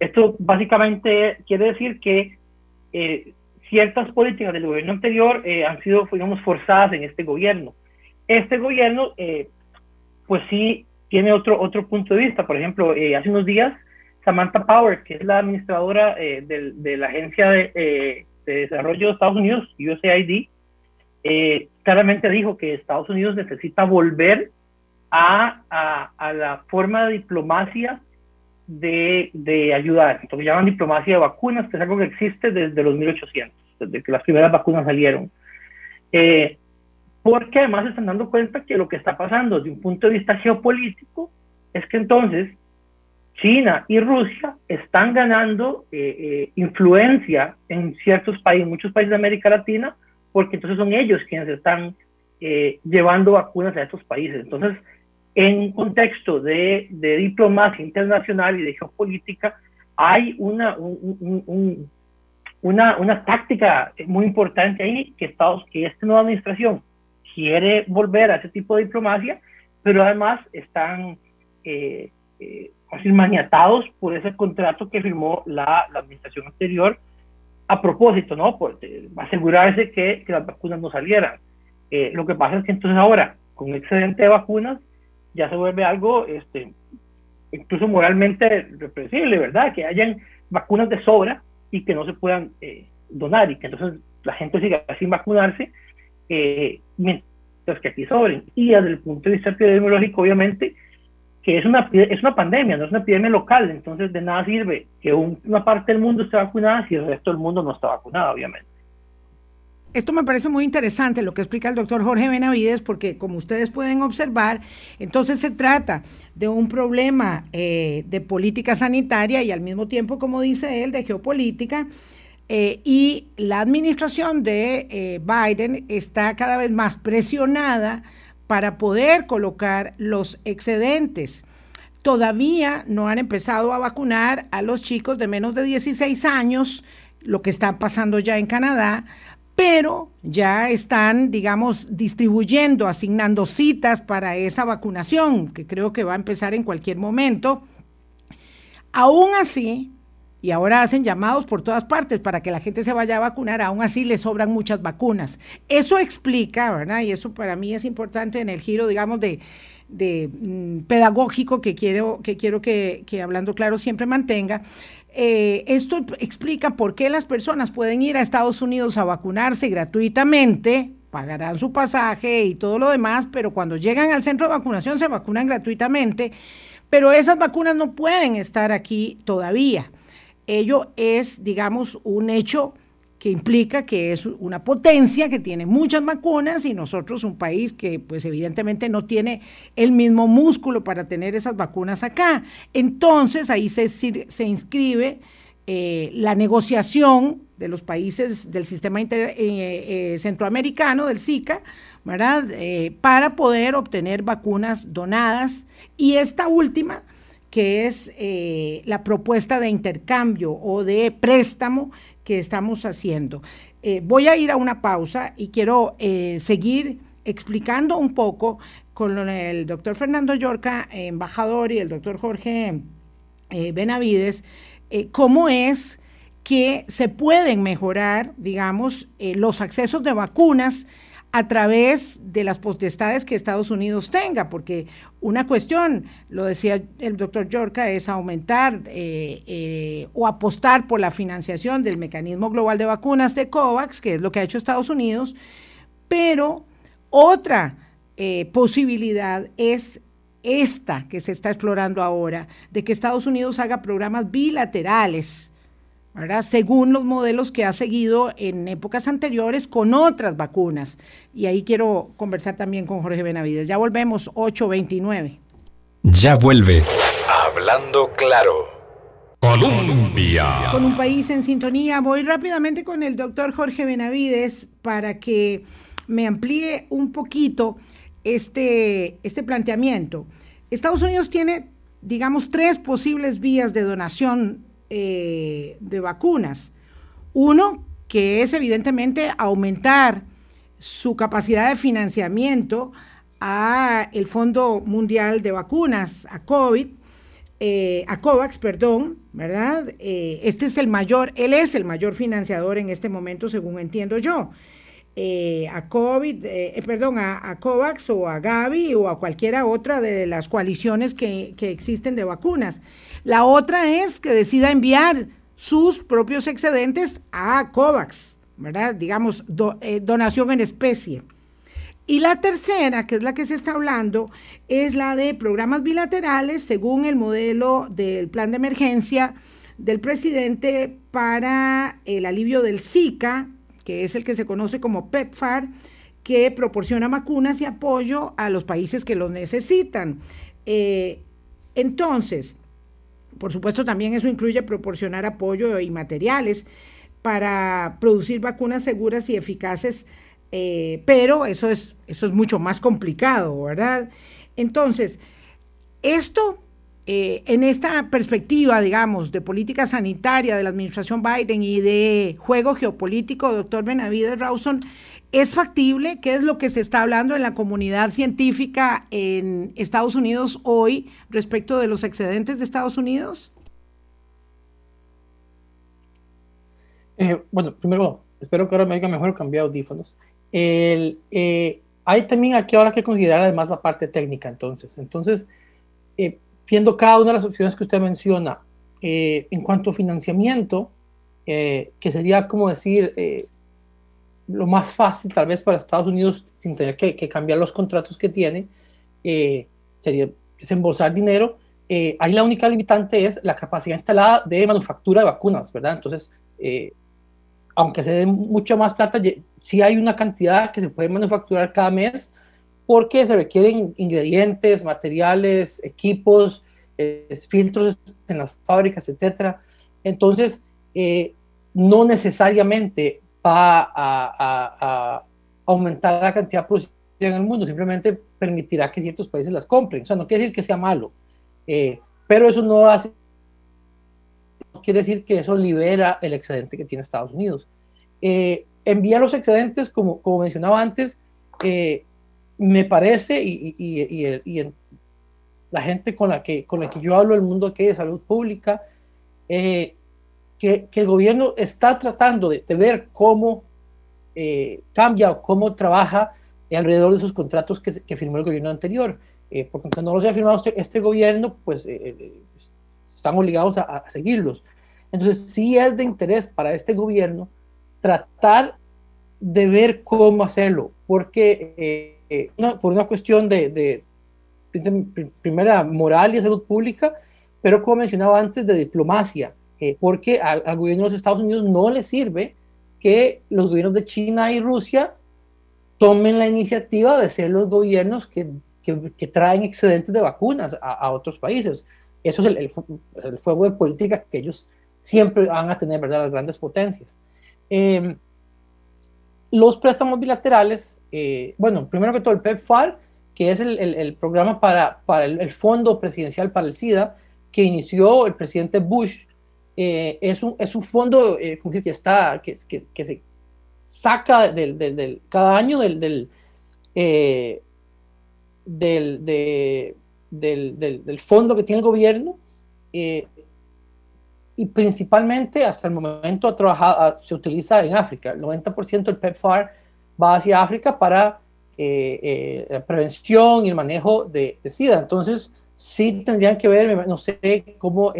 esto básicamente quiere decir que ciertas políticas del gobierno anterior han sido, digamos, forzadas en este gobierno. Este gobierno, pues sí, tiene otro, otro punto de vista. Por ejemplo, eh, hace unos días, Samantha Power, que es la administradora eh, de, la Agencia eh, de, Desarrollo de Estados Unidos, USAID, claramente dijo que Estados Unidos necesita volver a, a, la forma de diplomacia de, de, ayudar. Entonces llaman diplomacia de vacunas, que es algo que existe desde los 1800, desde que las primeras vacunas salieron. Eh, porque además se están dando cuenta que lo que está pasando desde un punto de vista geopolítico es que entonces China y Rusia están ganando eh, eh, influencia en ciertos países, muchos países de América Latina, porque entonces son ellos quienes están eh, llevando vacunas a estos países. Entonces, en un contexto de, de diplomacia internacional y de geopolítica, hay una, una, una táctica muy importante ahí que, Estados, que esta nueva administración quiere volver a ese tipo de diplomacia, pero además están eh, eh, maniatados por ese contrato que firmó la, administración anterior a propósito, ¿no? Por eh, asegurarse que, las vacunas no salieran. Eh, lo que pasa es que entonces ahora, con excedente de vacunas, ya se vuelve algo este, incluso moralmente represible, ¿verdad? Que hayan vacunas de sobra y que no se puedan donar y que entonces la gente siga sin vacunarse eh, mientras que aquí sobren. Y desde el punto de vista epidemiológico, obviamente, que es una, es una pandemia, no es una epidemia local, entonces de nada sirve que una parte del mundo esté vacunada si el resto del mundo no está vacunado, obviamente. Esto me parece muy interesante lo que explica el doctor Jorge Benavides, porque como ustedes pueden observar, entonces se trata de un problema eh, de política sanitaria y al mismo tiempo, como dice él, de geopolítica, eh, y la administración de eh, Biden está cada vez más presionada para poder colocar los excedentes. Todavía no han empezado a vacunar a los chicos de menos de 16 años, lo que está pasando ya en Canadá, pero ya están, digamos, distribuyendo, asignando citas para esa vacunación, que creo que va a empezar en cualquier momento. Aún así, y ahora hacen llamados por todas partes para que la gente se vaya a vacunar, aún así le sobran muchas vacunas. Eso explica, ¿verdad? Y eso para mí es importante en el giro, digamos, de, mm, pedagógico que quiero que, quiero que, hablando claro siempre mantenga. Eh, esto explica por qué las personas pueden ir a Estados Unidos a vacunarse gratuitamente, pagarán su pasaje y todo lo demás, pero cuando llegan al centro de vacunación se vacunan gratuitamente, pero esas vacunas no pueden estar aquí todavía. Ello es, digamos, un hecho que implica que es una potencia que tiene muchas vacunas y nosotros un país que pues evidentemente no tiene el mismo músculo para tener esas vacunas acá. Entonces ahí se, se inscribe eh, la negociación de los países del sistema eh, eh, centroamericano, del SICA, ¿verdad? para poder obtener vacunas donadas y esta última que es la propuesta de intercambio o de préstamo que estamos haciendo. Eh, voy a ir a una pausa y quiero eh, seguir explicando un poco con el doctor Fernando Yorca, embajador, y el doctor Jorge Benavides, cómo es que se pueden mejorar, digamos, los accesos de vacunas a través de las potestades que Estados Unidos tenga, porque una cuestión, lo decía el doctor Yorca, es aumentar eh, eh, o apostar por la financiación del mecanismo global de vacunas de COVAX, que es lo que ha hecho Estados Unidos, pero otra eh, posibilidad es esta que se está explorando ahora, de que Estados Unidos haga programas bilaterales según los modelos que ha seguido en épocas anteriores con otras vacunas. Y ahí quiero conversar también con Jorge Benavides. Ya volvemos, 829. Ya vuelve. Hablando claro. Colombia. Con un país en sintonía, voy rápidamente con el doctor Jorge Benavides para que me amplíe un poquito este, este planteamiento. Estados Unidos tiene, digamos, tres posibles vías de donación eh, de vacunas. Uno, que es evidentemente aumentar su capacidad de financiamiento a el Fondo Mundial de Vacunas, a COVID, eh, a COVAX, perdón, ¿verdad? Eh, este es el mayor, él es el mayor financiador en este momento, según entiendo yo. A COVID, perdón, a, COVAX o a Gavi o a cualquiera otra de las coaliciones que, existen de vacunas. La otra es que decida enviar sus propios excedentes a COVAX, ¿verdad? Digamos, donación en especie. Y la tercera, que es la que se está hablando, es la de programas bilaterales según el modelo del plan de emergencia del presidente para el alivio del Zika, que es el que se conoce como PEPFAR, que proporciona vacunas y apoyo a los países que los necesitan. Eh, entonces, por supuesto, también eso incluye proporcionar apoyo y materiales para producir vacunas seguras y eficaces eh, pero eso es, eso es mucho más complicado, ¿verdad? Entonces, esto, eh, en esta perspectiva, digamos, de política sanitaria de la administración Biden y de juego geopolítico, doctor Benavides Rawson, ¿es factible? ¿Qué es lo que se está hablando en la comunidad científica en Estados Unidos hoy respecto de los excedentes de Estados Unidos? Eh, bueno, primero, espero que ahora me haya mejor cambiado audífonos. Eh, hay también aquí ahora que considerar además la parte técnica, entonces. Entonces, eh, viendo cada una de las opciones que usted menciona, en cuanto a financiamiento, que sería como decir lo más fácil tal vez para Estados Unidos sin tener que, cambiar los contratos que tiene, sería desembolsar dinero. ahí la única limitante es la capacidad instalada de manufactura de vacunas, ¿verdad? Entonces, aunque se dé mucha más plata, sí hay una cantidad que se puede manufacturar cada mes porque se requieren ingredientes, materiales, equipos, eh, filtros en las fábricas, etc. Entonces, eh, no necesariamente va a, aumentar la cantidad producida en el mundo, simplemente permitirá que ciertos países las compren. O sea, no quiere decir que sea malo, eh, pero eso no hace quiere decir que eso libera el excedente que tiene Estados Unidos. Eh, los excedentes, como, como mencionaba antes, eh, me parece, y, y, la gente con la, que, con la que yo hablo, el mundo aquí de salud pública, eh, que, que, el gobierno está tratando de, ver cómo cambia o cómo trabaja alrededor de esos contratos que, que firmó el gobierno anterior. porque aunque no los haya firmado este, este gobierno, pues están obligados a, seguirlos. Entonces, sí es de interés para este gobierno tratar de ver cómo hacerlo, porque eh, por una cuestión de, primera moral y salud pública, pero como mencionaba antes, de diplomacia, eh, porque al, gobierno de los Estados Unidos no le sirve que los gobiernos de China y Rusia tomen la iniciativa de ser los gobiernos que, que, traen excedentes de vacunas a, otros países. Eso es el, el, juego de política que ellos siempre van a tener, ¿verdad? Las grandes potencias. Em, los préstamos bilaterales, eh, bueno, primero que todo el PEPFAR, que es el, el programa para, para el, Fondo Presidencial para el SIDA, que inició el presidente Bush, eh, es, un, es un fondo eh, que, está, que, que, que se saca del, del, del, cada año del, del, del de, del, fondo que tiene el gobierno eh, y principalmente hasta el momento ha trabajado, se utiliza en África. El 90% del PEPFAR va hacia África para eh, eh, la prevención y el manejo de, SIDA. Entonces, sí tendrían que ver, no sé cómo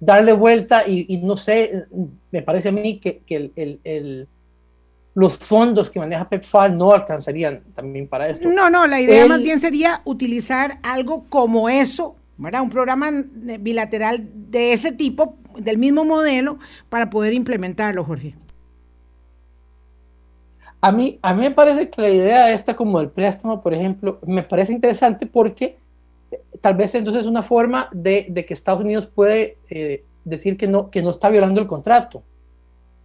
darle vuelta y, no sé, me parece a mí que, que el, el los fondos que maneja PEPFAR no alcanzarían también para esto. No, no, la idea más bien sería utilizar algo como eso, ¿verdad? Un programa bilateral de ese tipo, del mismo modelo, para poder implementarlo, Jorge. A mí, a mí me parece que la idea esta como el préstamo, por ejemplo, me parece interesante porque tal vez entonces es una forma de, que Estados Unidos puede eh, decir que no, que no está violando el contrato,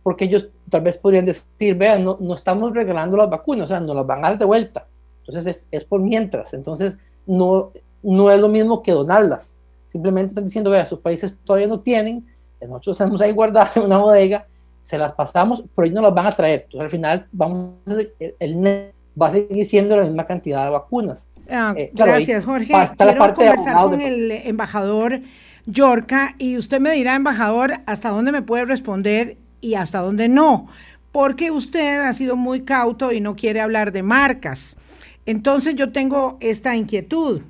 porque ellos tal vez podrían decir, vean, no, no estamos regalando las vacunas, o sea, nos las van a dar de vuelta. Entonces es, es por mientras, entonces no, no es lo mismo que donarlas. Simplemente están diciendo, vea, sus países todavía no tienen, nosotros tenemos ahí guardadas en una bodega, se las pasamos, pero ellos no las van a traer. Entonces al final vamos, el, el va a seguir siendo la misma cantidad de vacunas. Ah, eh, gracias, Jorge. Quiero conversar con el embajador Yorca y usted me dirá, embajador, hasta dónde me puede responder y hasta dónde no, porque usted ha sido muy cauto y no quiere hablar de marcas. Entonces yo tengo esta inquietud.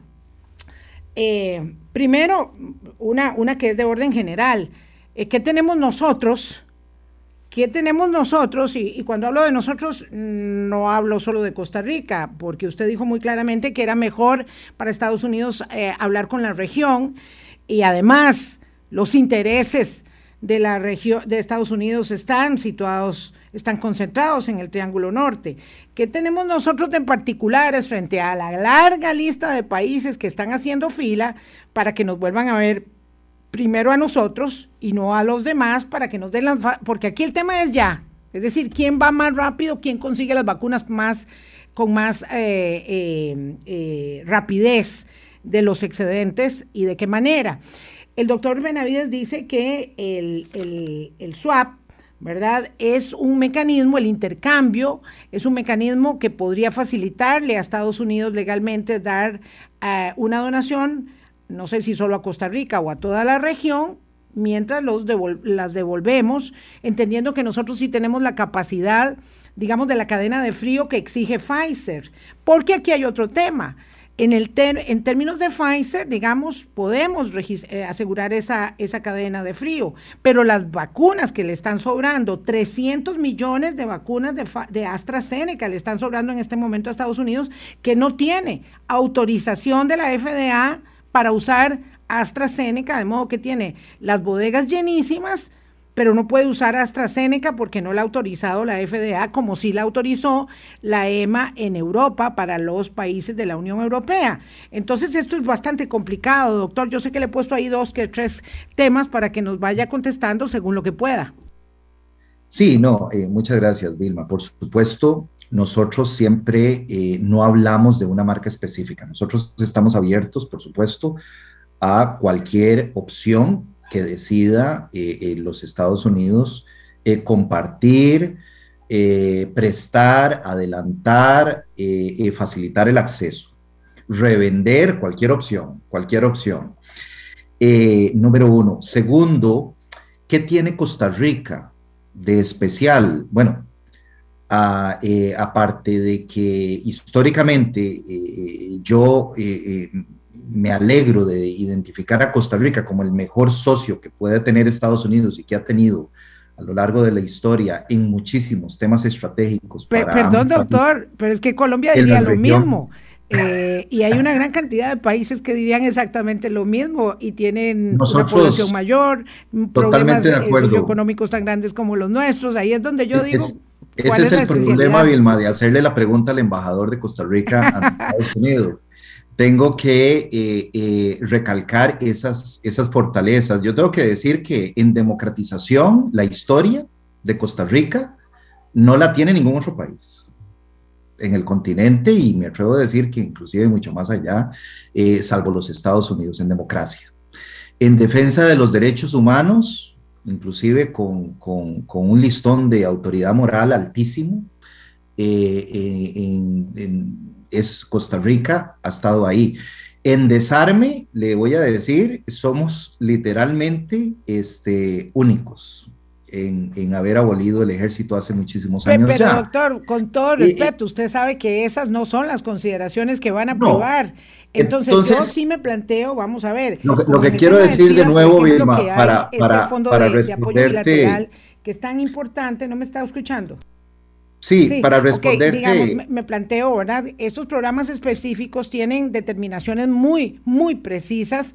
Eh, primero, una, una que es de orden general. Eh, ¿Qué tenemos nosotros? ¿Qué tenemos nosotros? Y, cuando hablo de nosotros, no hablo solo de Costa Rica, porque usted dijo muy claramente que era mejor para Estados Unidos eh, hablar con la región y además los intereses de la región de Estados Unidos están situados, están concentrados en el Triángulo Norte. ¿Qué tenemos nosotros en particulares frente a la larga lista de países que están haciendo fila para que nos vuelvan a ver primero a nosotros y no a los demás para que nos den las... Porque aquí el tema es ya, es decir, quién va más rápido, quién consigue las vacunas más con más eh, eh, eh, rapidez de los excedentes y de qué manera. El doctor Benavides dice que el, el, el swap, ¿verdad? Es un mecanismo, el intercambio, es un mecanismo que podría facilitarle a Estados Unidos legalmente dar una donación no sé si solo a Costa Rica o a toda la región, mientras los las devolvemos, entendiendo que nosotros sí tenemos la capacidad, digamos, de la cadena de frío que exige Pfizer. Porque aquí hay otro tema. En, el en términos de Pfizer, digamos, podemos eh, asegurar esa, esa cadena de frío, pero las vacunas que le están sobrando, 300 millones de vacunas de, de AstraZeneca le están sobrando en este momento a Estados Unidos, que no tiene autorización de la FDA para usar AstraZeneca, de modo que tiene las bodegas llenísimas, pero no puede usar AstraZeneca porque no la ha autorizado la FDA, como sí la autorizó la EMA en Europa para los países de la Unión Europea. Entonces esto es bastante complicado, doctor. Yo sé que le he puesto ahí dos que tres temas para que nos vaya contestando según lo que pueda. Sí, no, eh, muchas gracias, Vilma. Por supuesto, nosotros siempre eh, no hablamos de una marca específica. Nosotros estamos abiertos, por supuesto, a cualquier opción que decida eh, los Estados Unidos eh, compartir, prestar, adelantar, facilitar el acceso, revender cualquier opción, cualquier opción. número uno. Segundo, ¿qué tiene Costa Rica de especial? Bueno, eh, aparte de que históricamente eh, yo eh, me alegro de identificar a Costa Rica como el mejor socio que puede tener Estados Unidos y que ha tenido a lo largo de la historia en muchísimos temas estratégicos. perdón, doctor, pero es que Colombia diría lo mismo. y hay una gran cantidad de países que dirían exactamente lo mismo y tienen una población mayor, problemas socioeconómicos tan grandes como los nuestros. Ahí es donde yo digo, ese es, el problema, Vilma, de hacerle la pregunta al embajador de Costa Rica a Estados Unidos. Tengo que eh, eh, recalcar esas, esas fortalezas. Yo tengo que decir que en democratización, la historia de Costa Rica no la tiene ningún otro país en el continente y me atrevo a decir que inclusive mucho más allá, eh, salvo los Estados Unidos en democracia. En defensa de los derechos humanos, inclusive con, un listón de autoridad moral altísimo. Eh, eh, es Costa Rica, ha estado ahí. En desarme, le voy a decir, somos literalmente este, únicos en, haber abolido el ejército hace muchísimos años. Pero, doctor, con todo eh, respeto, usted sabe que esas no son las consideraciones que van a aprobar. Entonces, yo sí me planteo, vamos a ver. Lo que, quiero decir de nuevo, Vilma, para, este para, para de, apoyo bilateral, que es tan importante, ¿no me está escuchando? Sí, para responderte. digamos, me, planteo, ¿verdad? Estos programas específicos tienen determinaciones muy, muy precisas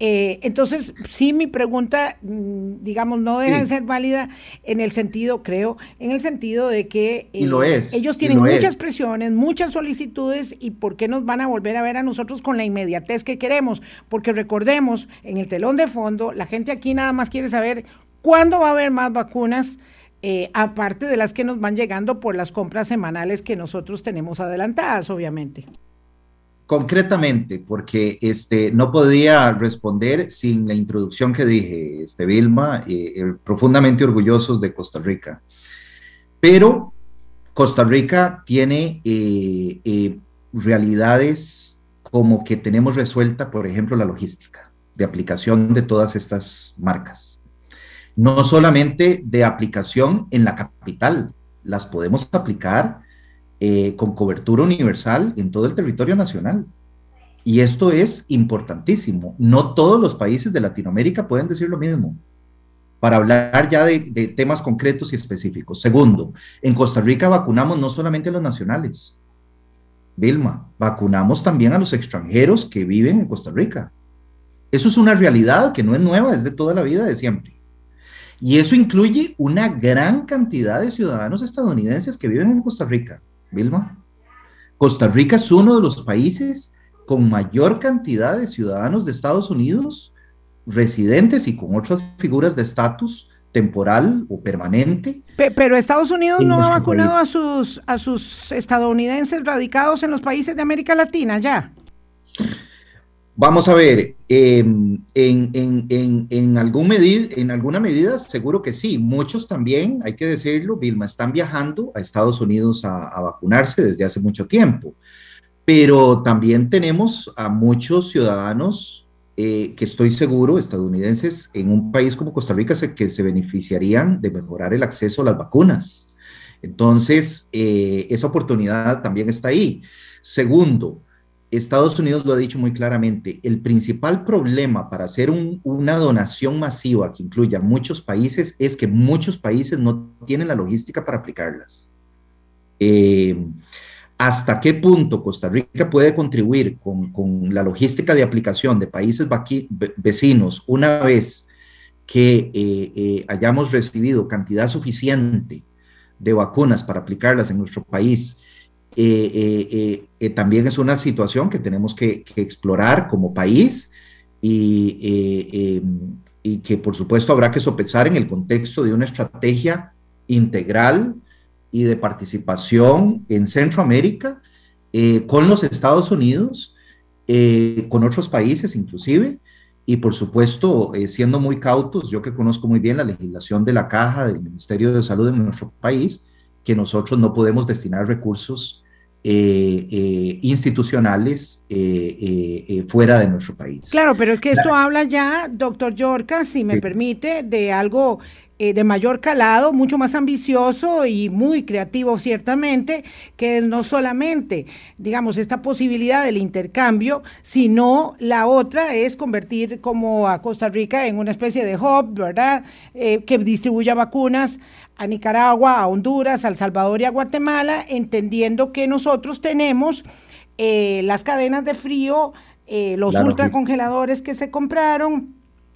Eh, entonces, sí, mi pregunta, mm, digamos, no deja de ser válida en el sentido, creo, en el sentido de que eh, ellos tienen muchas presiones, muchas solicitudes y por qué nos van a volver a ver a nosotros con la inmediatez que queremos. Porque recordemos, en el telón de fondo, la gente aquí nada más quiere saber cuándo va a haber más vacunas. Eh, aparte de las que nos van llegando por las compras semanales que nosotros tenemos adelantadas, obviamente concretamente, porque este, no podía responder sin la introducción que dije, este, Vilma, eh, eh, profundamente orgullosos de Costa Rica. Pero Costa Rica tiene eh, realidades como que tenemos resuelta, por ejemplo, la logística de aplicación de todas estas marcas. No solamente de aplicación en la capital, las podemos aplicar eh, con cobertura universal en todo el territorio nacional. Y esto es importantísimo. No todos los países de Latinoamérica pueden decir lo mismo. Para hablar ya de, temas concretos y específicos. Segundo, en Costa Rica vacunamos no solamente a los nacionales. Vilma, vacunamos también a los extranjeros que viven en Costa Rica. Eso es una realidad que no es nueva, es de toda la vida, de siempre. Y eso incluye una gran cantidad de ciudadanos estadounidenses que viven en Costa Rica. Vilma. Costa Rica es uno de los países con mayor cantidad de ciudadanos de Estados Unidos residentes y con otras figuras de estatus temporal o permanente. Pero Estados Unidos no ha vacunado a sus, a sus estadounidenses radicados en los países de América Latina ya. Vamos a ver, em, en, algún en alguna medida seguro que sí. Muchos también, hay que decirlo, Vilma, están viajando a Estados Unidos a, vacunarse desde hace mucho tiempo. Pero también tenemos a muchos ciudadanos eh, que estoy seguro, estadounidenses, en un país como Costa Rica, que se beneficiarían de mejorar el acceso a las vacunas. Entonces, eh, esa oportunidad también está ahí. Segundo, Estados Unidos lo ha dicho muy claramente, el principal problema para hacer una donación masiva que incluya muchos países es que muchos países no tienen la logística para aplicarlas. Eh, ¿Hasta qué punto Costa Rica puede contribuir con, la logística de aplicación de países vecinos una vez que eh, eh, hayamos recibido cantidad suficiente de vacunas para aplicarlas en nuestro país? Eh, eh, eh, también es una situación que tenemos que, explorar como país y, y, que por supuesto habrá que sopesar en el contexto de una estrategia integral y de participación en Centroamérica con los Estados Unidos, con otros países inclusive, y por supuesto siendo muy cautos, yo que conozco muy bien la legislación de la caja del Ministerio de Salud en nuestro país, que nosotros no podemos destinar recursos eh, eh, institucionales eh, fuera de nuestro país. Claro, pero es que esto habla ya, doctor Yorca, si me permite, de algo de mayor calado, mucho más ambicioso y muy creativo ciertamente, que no solamente, digamos, esta posibilidad del intercambio, sino la otra es convertir como a Costa Rica en una especie de hub, ¿verdad? que distribuya vacunas a Nicaragua, a Honduras, a El Salvador y a Guatemala, entendiendo que nosotros tenemos eh, las cadenas de frío, eh, los ultracongeladores que se compraron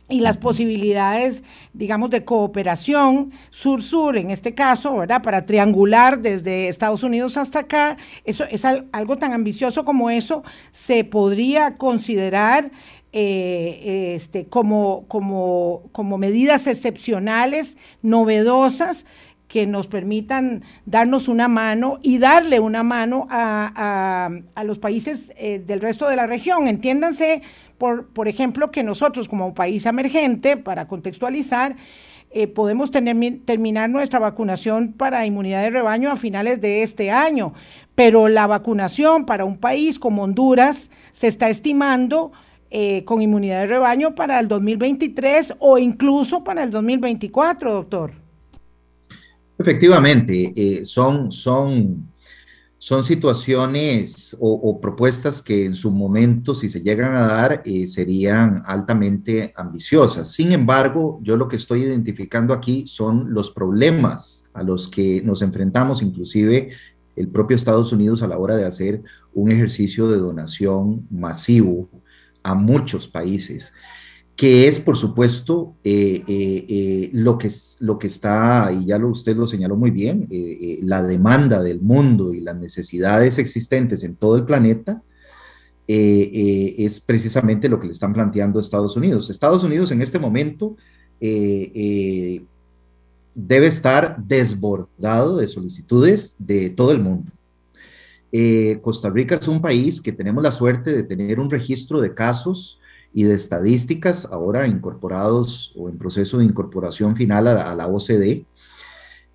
y las posibilidades, digamos, de cooperación sur-sur, en este caso, ¿verdad? Para triangular desde Estados Unidos hasta acá, eso es algo tan ambicioso como eso, se podría considerar eh, este, como, como, como medidas excepcionales, novedosas, que nos permitan darnos una mano y darle una mano a, los países eh, del resto de la región. Entiéndanse, por, por ejemplo, que nosotros como país emergente, para contextualizar, eh, podemos terminar nuestra vacunación para inmunidad de rebaño a finales de este año, pero la vacunación para un país como Honduras se está estimando eh, con inmunidad de rebaño para el 2023 o incluso para el 2024, doctor. Efectivamente, eh, son, son, son situaciones o, propuestas que en su momento, si se llegan a dar, eh, serían altamente ambiciosas. Sin embargo, yo lo que estoy identificando aquí son los problemas a los que nos enfrentamos, inclusive el propio Estados Unidos a la hora de hacer un ejercicio de donación masivo a muchos países. Que es, por supuesto, eh, eh, eh, lo, que, lo que está, y ya lo, usted lo señaló muy bien, la demanda del mundo y las necesidades existentes en todo el planeta, es precisamente lo que le están planteando Estados Unidos. Estados Unidos en este momento debe estar desbordado de solicitudes de todo el mundo. Costa Rica es un país que tenemos la suerte de tener un registro de casos y de estadísticas, ahora incorporados o en proceso de incorporación final a, la OCDE,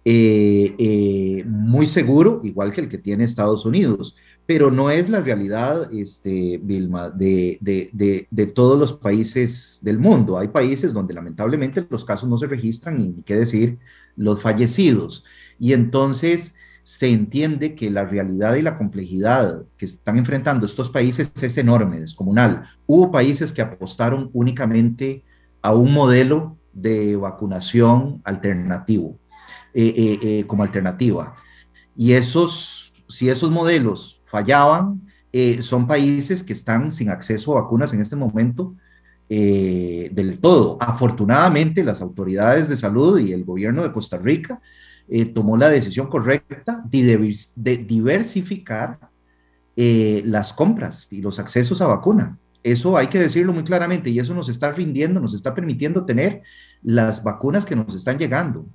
eh, eh, muy seguro, igual que el que tiene Estados Unidos, pero no es la realidad, este, Vilma, de, de, de, todos los países del mundo. Hay países donde lamentablemente los casos no se registran y ni qué decir los fallecidos. Y entonces se entiende que la realidad y la complejidad que están enfrentando estos países es enorme, descomunal. Hubo países que apostaron únicamente a un modelo de vacunación alternativo, eh, eh, eh, como alternativa. Y esos, si esos modelos fallaban, son países que están sin acceso a vacunas en este momento del todo. Afortunadamente, las autoridades de salud y el gobierno de Costa Rica eh, tomó la decisión correcta de, diversificar eh, las compras y los accesos a vacuna. Eso hay que decirlo muy claramente y eso nos está rindiendo, nos está permitiendo tener las vacunas que nos están llegando.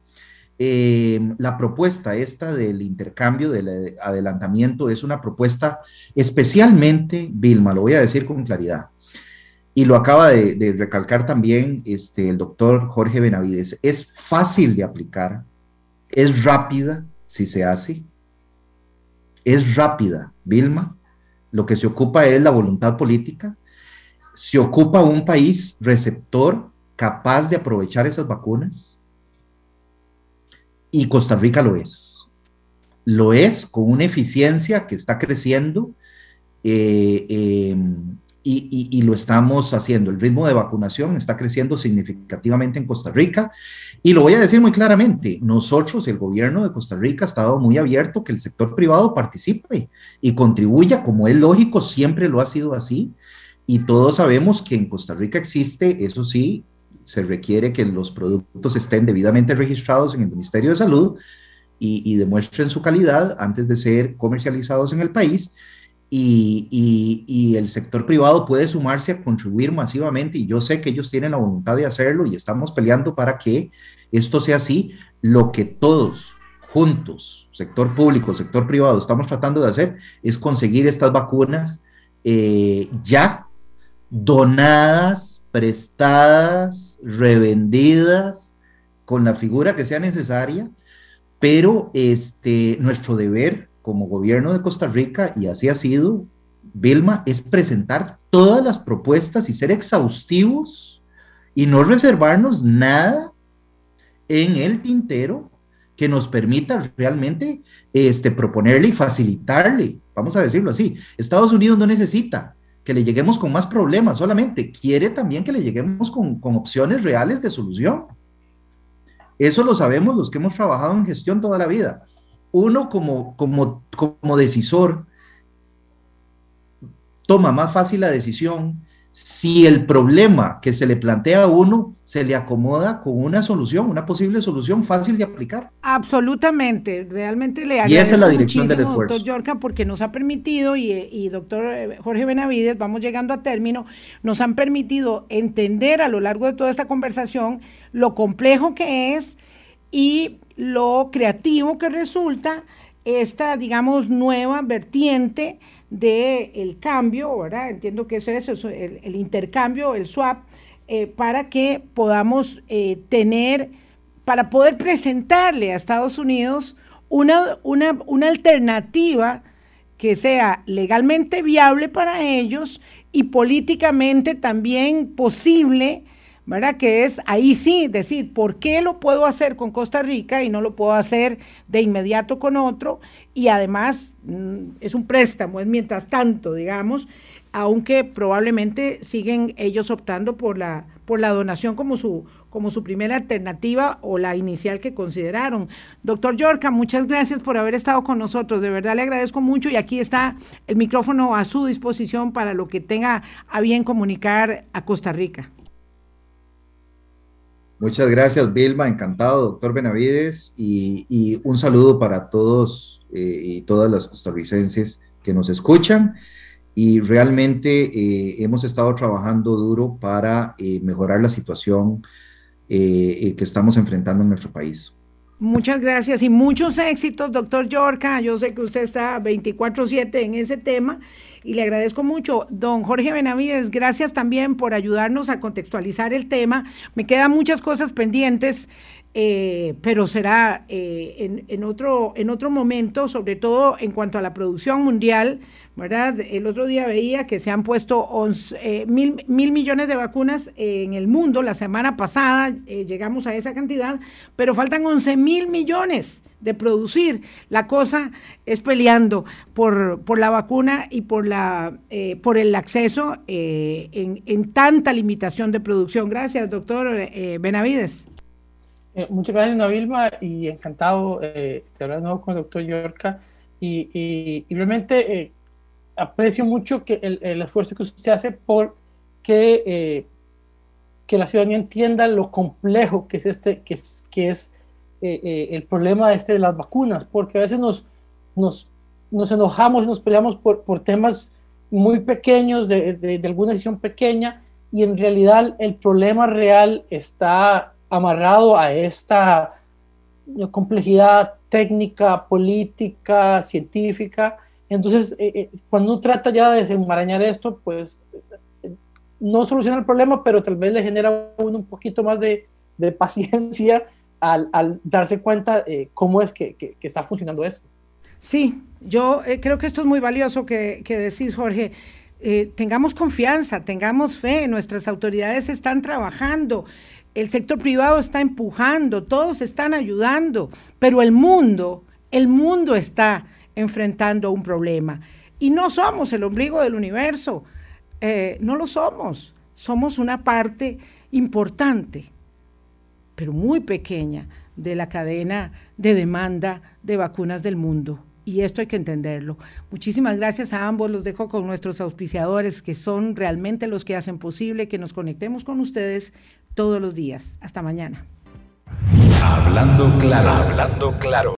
Eh, la propuesta esta del intercambio, del adelantamiento, es una propuesta especialmente, Vilma, lo voy a decir con claridad, y lo acaba de, de recalcar también este, el doctor Jorge Benavides, es fácil de aplicar, es rápida si se hace, es rápida, Vilma, lo que se ocupa es la voluntad política, se ocupa un país receptor capaz de aprovechar esas vacunas. Y Costa Rica lo es. Lo es con una eficiencia que está creciendo eh, em, y, lo estamos haciendo. El ritmo de vacunación está creciendo significativamente en Costa Rica y lo voy a decir muy claramente, nosotros, el gobierno de Costa Rica, ha estado muy abierto que el sector privado participe y contribuya, como es lógico, siempre lo ha sido así. Y todos sabemos que en Costa Rica existe, eso sí, se requiere que los productos estén debidamente registrados en el Ministerio de Salud y, y demuestren su calidad antes de ser comercializados en el país y, el sector privado puede sumarse a contribuir masivamente y yo sé que ellos tienen la voluntad de hacerlo y estamos peleando para que esto sea así. Lo que todos juntos, sector público, sector privado, estamos tratando de hacer es conseguir estas vacunas eh, ya donadas, prestadas, revendidas, con la figura que sea necesaria, pero este, nuestro deber como gobierno de Costa Rica, y así ha sido, Vilma, es presentar todas las propuestas y ser exhaustivos y no reservarnos nada en el tintero que nos permita realmente este, proponerle y facilitarle, vamos a decirlo así. Estados Unidos no necesita que le lleguemos con más problemas, solamente quiere también que le lleguemos con, con opciones reales de solución. Eso lo sabemos los que hemos trabajado en gestión toda la vida uno como, como, como decisor toma más fácil la decisión si el problema que se le plantea a uno se le acomoda con una solución, una posible solución fácil de aplicar. Absolutamente, realmente le agradezco y esa es la dirección del esfuerzo. doctor Yorca, porque nos ha permitido, y, y doctor eh, Jorge Benavides, vamos llegando a término, nos han permitido entender a lo largo de toda esta conversación lo complejo que es y lo creativo que resulta esta, digamos, nueva vertiente del el cambio, ¿verdad? Entiendo que eso es el, intercambio, el swap, eh, para que podamos eh, tener, para poder presentarle a Estados Unidos una, una, una alternativa que sea legalmente viable para ellos y políticamente también posible ¿verdad? Que es ahí sí decir, ¿por qué lo puedo hacer con Costa Rica y no lo puedo hacer de inmediato con otro? Y además mm, es un préstamo, es mientras tanto, digamos, aunque probablemente siguen ellos optando por la, por la donación como su, como su primera alternativa o la inicial que consideraron. Doctor Yorca, muchas gracias por haber estado con nosotros. De verdad le agradezco mucho y aquí está el micrófono a su disposición para lo que tenga a bien comunicar a Costa Rica. Muchas gracias, Vilma. Encantado, doctor Benavides. Y, un saludo para todos eh, y todas las costarricenses que nos escuchan. Y realmente eh, hemos estado trabajando duro para eh, mejorar la situación que estamos enfrentando en nuestro país. Muchas gracias y muchos éxitos, doctor Yorca. Yo sé que usted está 24/7 en ese tema y le agradezco mucho. Don Jorge Benavides, gracias también por ayudarnos a contextualizar el tema. Me quedan muchas cosas pendientes, eh, pero será eh, en, otro, en otro momento, sobre todo en cuanto a la producción mundial, ¿verdad? El otro día veía que se han puesto eh, mil, mil, millones de vacunas en el mundo. La semana pasada llegamos a esa cantidad, pero faltan 11 mil millones de producir. La cosa es peleando por, por la vacuna y por, la, eh, por el acceso eh, en, tanta limitación de producción. Gracias, doctor eh, Benavides. Muchas gracias, Ana Vilma, y encantado de hablar nuevo con el doctor Yorca. Y, realmente aprecio mucho que el, esfuerzo que usted hace por que, que la ciudadanía entienda lo complejo que es este, que es, que es eh, eh, el problema este de las vacunas, porque a veces nos, nos, nos enojamos y nos peleamos por, por temas muy pequeños, de, de, alguna decisión pequeña, y en realidad el problema real está amarrado a esta complejidad técnica, política, científica. Entonces, eh, cuando uno trata ya de desenmarañar esto, pues no soluciona el problema, pero tal vez le genera uno un poquito más de, de paciencia al, darse cuenta eh, cómo es que, está funcionando eso. Sí, yo eh, creo que esto es muy valioso que, decís, Jorge. Eh, tengamos confianza, tengamos fe, nuestras autoridades están trabajando, el sector privado está empujando, todos están ayudando, pero el mundo, el mundo está enfrentando un problema. Y no somos el ombligo del universo, no lo somos, somos una parte importante pero muy pequeña, de la cadena de demanda de vacunas del mundo. Y esto hay que entenderlo. Muchísimas gracias a ambos. Los dejo con nuestros auspiciadores, que son realmente los que hacen posible que nos conectemos con ustedes todos los días. Hasta mañana. Hablando claro, hablando claro.